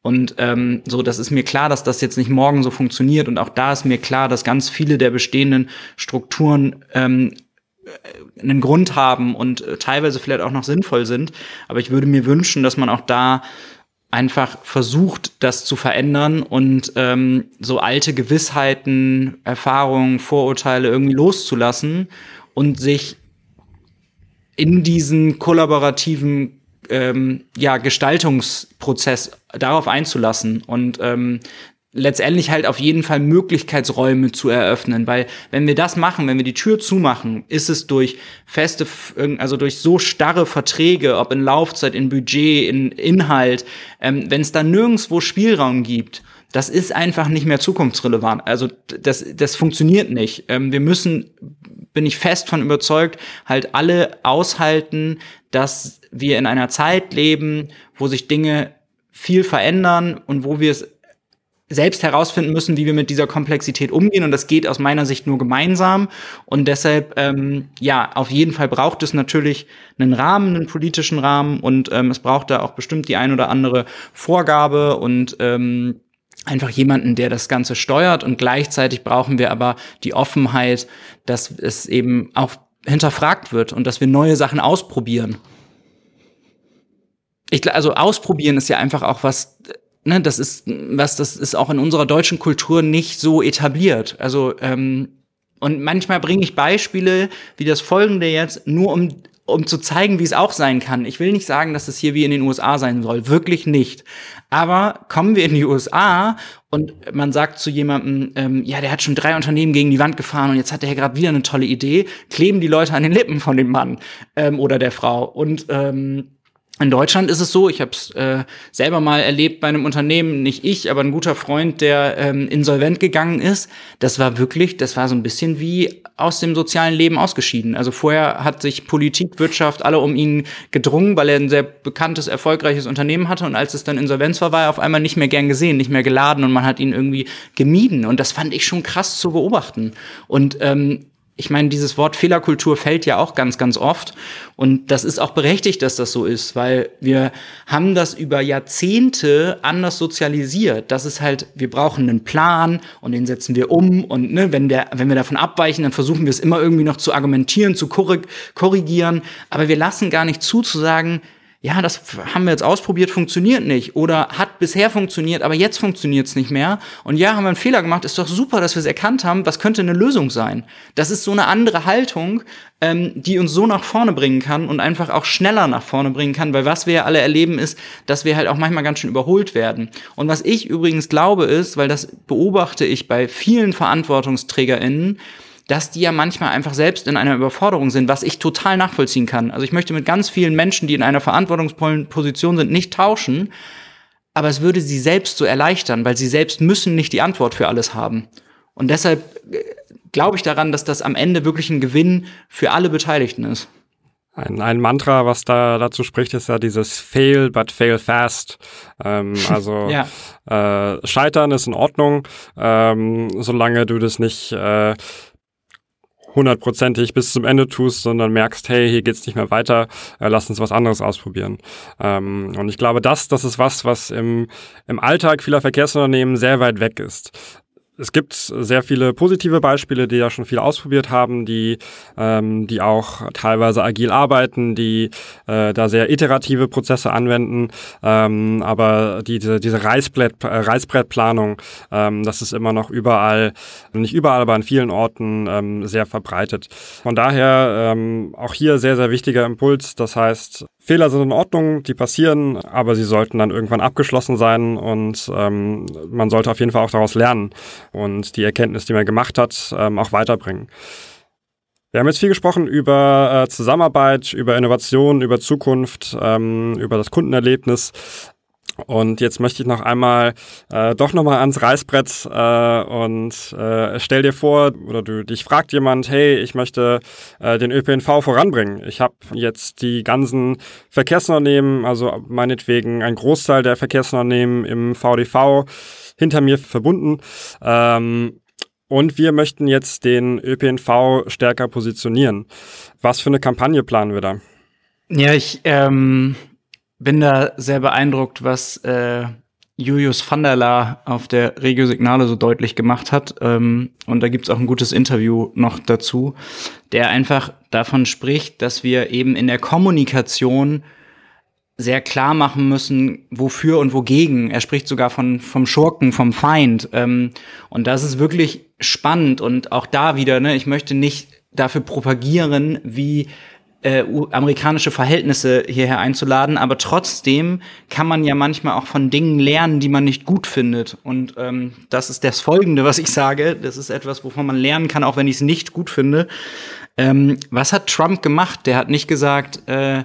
S2: Und ähm, so, das ist mir klar, dass das jetzt nicht morgen so funktioniert. Und auch da ist mir klar, dass ganz viele der bestehenden Strukturen ähm, einen Grund haben und äh, teilweise vielleicht auch noch sinnvoll sind. Aber ich würde mir wünschen, dass man auch da einfach versucht, das zu verändern und ähm, so alte Gewissheiten, Erfahrungen, Vorurteile irgendwie loszulassen und sich in diesen kollaborativen ähm, ja, Gestaltungsprozess darauf einzulassen. Und ähm, letztendlich halt auf jeden Fall Möglichkeitsräume zu eröffnen, weil wenn wir das machen, wenn wir die Tür zumachen, ist es durch feste, also durch so starre Verträge, ob in Laufzeit, in Budget, in Inhalt, ähm, wenn es da nirgendswo Spielraum gibt, das ist einfach nicht mehr zukunftsrelevant. Also das, das funktioniert nicht. Ähm, wir müssen, bin ich fest von überzeugt, halt alle aushalten, dass wir in einer Zeit leben, wo sich Dinge viel verändern und wo wir es selbst herausfinden müssen, wie wir mit dieser Komplexität umgehen. Und das geht aus meiner Sicht nur gemeinsam. Und deshalb, ähm, ja, auf jeden Fall braucht es natürlich einen Rahmen, einen politischen Rahmen. Und ähm, es braucht da auch bestimmt die ein oder andere Vorgabe und ähm, einfach jemanden, der das Ganze steuert. Und gleichzeitig brauchen wir aber die Offenheit, dass es eben auch hinterfragt wird und dass wir neue Sachen ausprobieren. Ich, also ausprobieren ist ja einfach auch was ne, das ist was, das ist auch in unserer deutschen Kultur nicht so etabliert. Also ähm, und manchmal bringe ich Beispiele wie das folgende jetzt, nur um um zu zeigen, wie es auch sein kann. Ich will nicht sagen, dass es hier wie in den USA sein soll, wirklich nicht. Aber kommen wir in die USA und man sagt zu jemandem, ähm, ja, der hat schon drei Unternehmen gegen die Wand gefahren und jetzt hat er gerade wieder eine tolle Idee, kleben die Leute an den Lippen von dem Mann ähm, oder der Frau und ähm, in Deutschland ist es so, ich habe es äh, selber mal erlebt bei einem Unternehmen, nicht ich, aber ein guter Freund, der ähm, insolvent gegangen ist. Das war wirklich, das war so ein bisschen wie aus dem sozialen Leben ausgeschieden. Also vorher hat sich Politik, Wirtschaft alle um ihn gedrungen, weil er ein sehr bekanntes, erfolgreiches Unternehmen hatte. Und als es dann Insolvenz war, war er auf einmal nicht mehr gern gesehen, nicht mehr geladen und man hat ihn irgendwie gemieden. Und das fand ich schon krass zu beobachten. Und ähm, ich meine, dieses Wort Fehlerkultur fällt ja auch ganz, ganz oft. Und das ist auch berechtigt, dass das so ist, weil wir haben das über Jahrzehnte anders sozialisiert. Das ist halt, wir brauchen einen Plan und den setzen wir um. Und ne, wenn, der, wenn wir davon abweichen, dann versuchen wir es immer irgendwie noch zu argumentieren, zu korrigieren. Aber wir lassen gar nicht zu, zu sagen, ja, das haben wir jetzt ausprobiert, funktioniert nicht. Oder hat bisher funktioniert, aber jetzt funktioniert es nicht mehr. Und ja, haben wir einen Fehler gemacht, ist doch super, dass wir es erkannt haben. Was könnte eine Lösung sein? Das ist so eine andere Haltung, ähm, die uns so nach vorne bringen kann und einfach auch schneller nach vorne bringen kann. Weil was wir ja alle erleben, ist, dass wir halt auch manchmal ganz schön überholt werden. Und was ich übrigens glaube, ist, weil das beobachte ich bei vielen VerantwortungsträgerInnen, dass die ja manchmal einfach selbst in einer Überforderung sind, was ich total nachvollziehen kann. Also ich möchte mit ganz vielen Menschen, die in einer verantwortungsvollen Position sind, nicht tauschen, aber es würde sie selbst so erleichtern, weil sie selbst müssen nicht die Antwort für alles haben. Und deshalb äh, glaube ich daran, dass das am Ende wirklich ein Gewinn für alle Beteiligten ist.
S1: Ein, ein Mantra, was da dazu spricht, ist ja dieses Fail, but fail fast. Ähm, (laughs) also ja. äh, Scheitern ist in Ordnung, ähm, solange du das nicht äh, hundertprozentig bis zum Ende tust, sondern merkst, hey, hier geht's nicht mehr weiter, äh, lass uns was anderes ausprobieren. Ähm, und ich glaube, das, das ist was, was im, im Alltag vieler Verkehrsunternehmen sehr weit weg ist es gibt sehr viele positive Beispiele, die da schon viel ausprobiert haben, die, ähm, die auch teilweise agil arbeiten, die äh, da sehr iterative Prozesse anwenden. Ähm, aber die, diese, diese Reißbrett, äh, Reißbrettplanung, ähm, das ist immer noch überall, nicht überall, aber an vielen Orten ähm, sehr verbreitet. Von daher ähm, auch hier sehr, sehr wichtiger Impuls. Das heißt, Fehler sind in Ordnung, die passieren, aber sie sollten dann irgendwann abgeschlossen sein und ähm, man sollte auf jeden Fall auch daraus lernen und die Erkenntnis, die man gemacht hat, ähm, auch weiterbringen. Wir haben jetzt viel gesprochen über äh, Zusammenarbeit, über Innovation, über Zukunft, ähm, über das Kundenerlebnis. Und jetzt möchte ich noch einmal äh, doch nochmal ans Reißbrett äh, und äh, stell dir vor, oder du dich fragt jemand, hey, ich möchte äh, den ÖPNV voranbringen. Ich habe jetzt die ganzen Verkehrsunternehmen, also meinetwegen ein Großteil der Verkehrsunternehmen im VDV hinter mir verbunden. Ähm, und wir möchten jetzt den ÖPNV stärker positionieren. Was für eine Kampagne planen wir da?
S2: Ja, ich ähm, bin da sehr beeindruckt, was äh, Julius van der La auf der Regio Signale so deutlich gemacht hat. Ähm, und da gibt's auch ein gutes Interview noch dazu, der einfach davon spricht, dass wir eben in der Kommunikation sehr klar machen müssen, wofür und wogegen. Er spricht sogar von vom Schurken, vom Feind. Ähm, und das ist wirklich spannend. Und auch da wieder, ne, ich möchte nicht dafür propagieren, wie äh, amerikanische Verhältnisse hierher einzuladen, aber trotzdem kann man ja manchmal auch von Dingen lernen, die man nicht gut findet. Und ähm, das ist das Folgende, was ich sage. Das ist etwas, wovon man lernen kann, auch wenn ich es nicht gut finde. Ähm, was hat Trump gemacht? Der hat nicht gesagt, äh,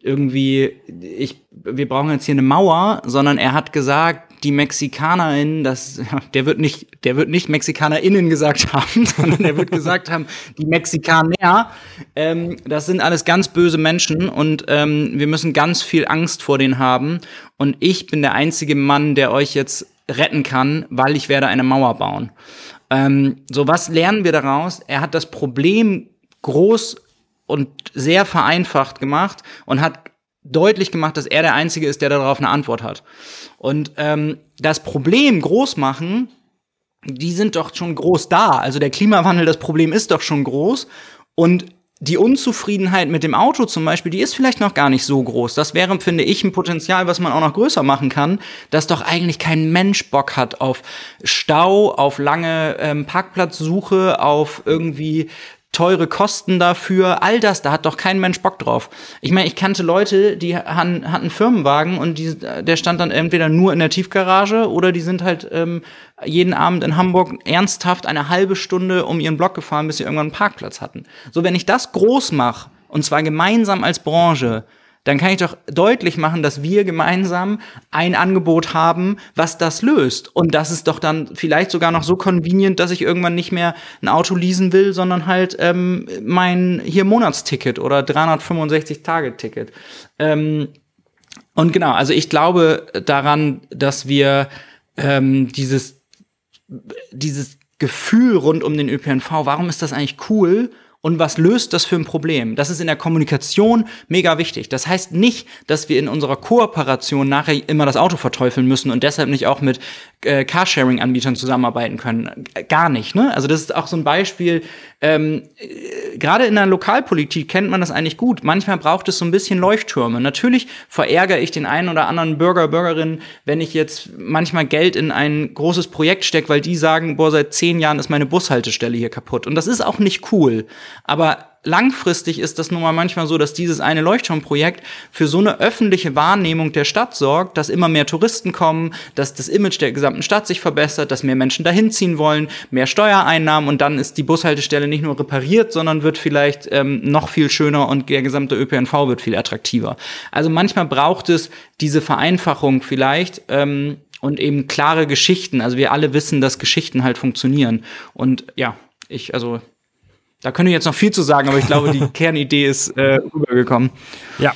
S2: irgendwie, ich, wir brauchen jetzt hier eine Mauer, sondern er hat gesagt, die MexikanerInnen, das, der wird nicht, der wird nicht MexikanerInnen gesagt (laughs) haben, sondern der wird gesagt haben, die Mexikaner, ähm, das sind alles ganz böse Menschen und ähm, wir müssen ganz viel Angst vor denen haben. Und ich bin der einzige Mann, der euch jetzt retten kann, weil ich werde eine Mauer bauen. Ähm, so, was lernen wir daraus? Er hat das Problem groß und sehr vereinfacht gemacht und hat deutlich gemacht, dass er der Einzige ist, der darauf eine Antwort hat. Und ähm, das Problem groß machen, die sind doch schon groß da. Also der Klimawandel, das Problem ist doch schon groß. Und die Unzufriedenheit mit dem Auto zum Beispiel, die ist vielleicht noch gar nicht so groß. Das wäre, finde ich, ein Potenzial, was man auch noch größer machen kann, dass doch eigentlich kein Mensch Bock hat auf Stau, auf lange ähm, Parkplatzsuche, auf irgendwie teure Kosten dafür, all das, da hat doch kein Mensch Bock drauf. Ich meine, ich kannte Leute, die hatten, hatten Firmenwagen und die, der stand dann entweder nur in der Tiefgarage oder die sind halt ähm, jeden Abend in Hamburg ernsthaft eine halbe Stunde um ihren Block gefahren, bis sie irgendwann einen Parkplatz hatten. So, wenn ich das groß mache, und zwar gemeinsam als Branche, dann kann ich doch deutlich machen, dass wir gemeinsam ein Angebot haben, was das löst. Und das ist doch dann vielleicht sogar noch so convenient, dass ich irgendwann nicht mehr ein Auto leasen will, sondern halt ähm, mein hier Monatsticket oder 365-Tage-Ticket. Ähm, und genau, also ich glaube daran, dass wir ähm, dieses, dieses Gefühl rund um den ÖPNV, warum ist das eigentlich cool? Und was löst das für ein Problem? Das ist in der Kommunikation mega wichtig. Das heißt nicht, dass wir in unserer Kooperation nachher immer das Auto verteufeln müssen und deshalb nicht auch mit äh, Carsharing-Anbietern zusammenarbeiten können. Gar nicht. Ne? Also das ist auch so ein Beispiel. Ähm, äh, Gerade in der Lokalpolitik kennt man das eigentlich gut. Manchmal braucht es so ein bisschen Leuchttürme. Natürlich verärgere ich den einen oder anderen Bürger, Bürgerin, wenn ich jetzt manchmal Geld in ein großes Projekt stecke, weil die sagen, boah, seit zehn Jahren ist meine Bushaltestelle hier kaputt. Und das ist auch nicht cool. Aber langfristig ist das nun mal manchmal so, dass dieses eine Leuchtturmprojekt für so eine öffentliche Wahrnehmung der Stadt sorgt, dass immer mehr Touristen kommen, dass das Image der gesamten Stadt sich verbessert, dass mehr Menschen dahin ziehen wollen, mehr Steuereinnahmen und dann ist die Bushaltestelle nicht nur repariert, sondern wird vielleicht ähm, noch viel schöner und der gesamte ÖPNV wird viel attraktiver. Also manchmal braucht es diese Vereinfachung vielleicht. Ähm, und eben klare Geschichten. Also wir alle wissen, dass Geschichten halt funktionieren. Und ja, ich, also da könnte ich jetzt noch viel zu sagen, aber ich glaube, die (laughs) Kernidee ist äh, rübergekommen.
S1: Ja.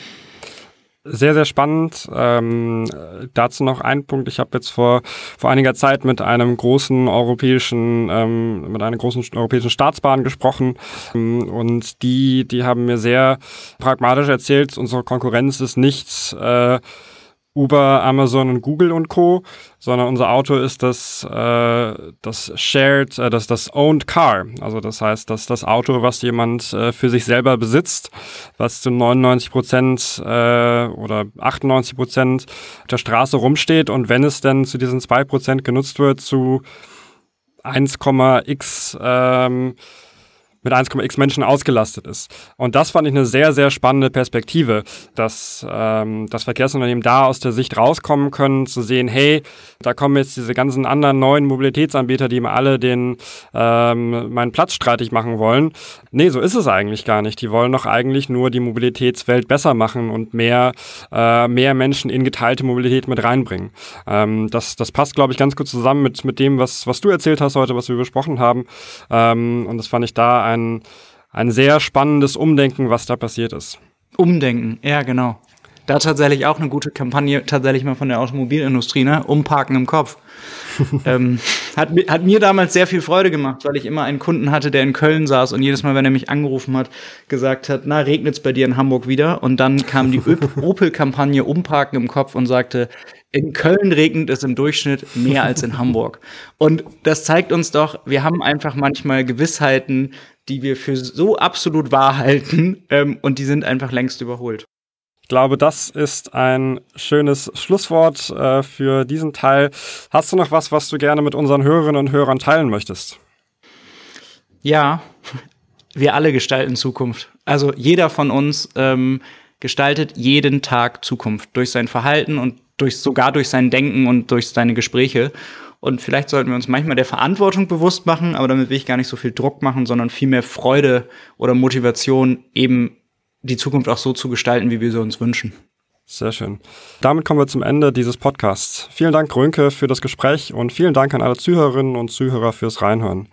S1: Sehr, sehr spannend. Ähm, dazu noch ein Punkt. Ich habe jetzt vor, vor einiger Zeit mit einem großen europäischen, ähm, mit einer großen europäischen Staatsbahn gesprochen. Ähm, und die, die haben mir sehr pragmatisch erzählt, unsere Konkurrenz ist nichts, äh, Uber, Amazon und Google und Co., sondern unser Auto ist das, äh, das Shared, äh, das, das Owned Car. Also das heißt, dass das Auto, was jemand äh, für sich selber besitzt, was zu 99 Prozent äh, oder 98 Prozent der Straße rumsteht und wenn es denn zu diesen zwei Prozent genutzt wird, zu 1,x ähm, mit 1,x Menschen ausgelastet ist. Und das fand ich eine sehr, sehr spannende Perspektive, dass ähm, das Verkehrsunternehmen da aus der Sicht rauskommen können, zu sehen, hey, da kommen jetzt diese ganzen anderen neuen Mobilitätsanbieter, die mir alle den ähm, meinen Platz streitig machen wollen. Nee, so ist es eigentlich gar nicht. Die wollen doch eigentlich nur die Mobilitätswelt besser machen und mehr, äh, mehr Menschen in geteilte Mobilität mit reinbringen. Ähm, das, das passt, glaube ich, ganz gut zusammen mit, mit dem, was, was du erzählt hast heute, was wir besprochen haben. Ähm, und das fand ich da ein, ein sehr spannendes Umdenken, was da passiert ist.
S2: Umdenken, ja, genau. Da tatsächlich auch eine gute Kampagne, tatsächlich mal von der Automobilindustrie, ne? Umparken im Kopf. (laughs) ähm, hat, hat mir damals sehr viel Freude gemacht, weil ich immer einen Kunden hatte, der in Köln saß und jedes Mal, wenn er mich angerufen hat, gesagt hat, na, regnet's bei dir in Hamburg wieder? Und dann kam die (laughs) Opel-Kampagne Umparken im Kopf und sagte, in Köln regnet es im Durchschnitt mehr als in Hamburg. Und das zeigt uns doch, wir haben einfach manchmal Gewissheiten, die wir für so absolut wahr halten ähm, und die sind einfach längst überholt
S1: glaube, das ist ein schönes Schlusswort äh, für diesen Teil. Hast du noch was, was du gerne mit unseren Hörerinnen und Hörern teilen möchtest?
S2: Ja, (laughs) wir alle gestalten Zukunft. Also jeder von uns ähm, gestaltet jeden Tag Zukunft durch sein Verhalten und durch, sogar durch sein Denken und durch seine Gespräche. Und vielleicht sollten wir uns manchmal der Verantwortung bewusst machen, aber damit will ich gar nicht so viel Druck machen, sondern viel mehr Freude oder Motivation, eben die Zukunft auch so zu gestalten, wie wir sie uns wünschen.
S1: Sehr schön. Damit kommen wir zum Ende dieses Podcasts. Vielen Dank, Rönke, für das Gespräch und vielen Dank an alle Zuhörerinnen und Zuhörer fürs Reinhören.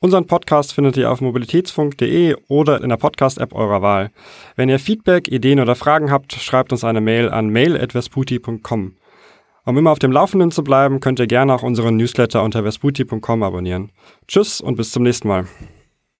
S1: Unseren Podcast findet ihr auf mobilitätsfunk.de oder in der Podcast-App eurer Wahl. Wenn ihr Feedback, Ideen oder Fragen habt, schreibt uns eine Mail an mail.vesputi.com. Um immer auf dem Laufenden zu bleiben, könnt ihr gerne auch unseren Newsletter unter vesputi.com abonnieren. Tschüss und bis zum nächsten Mal.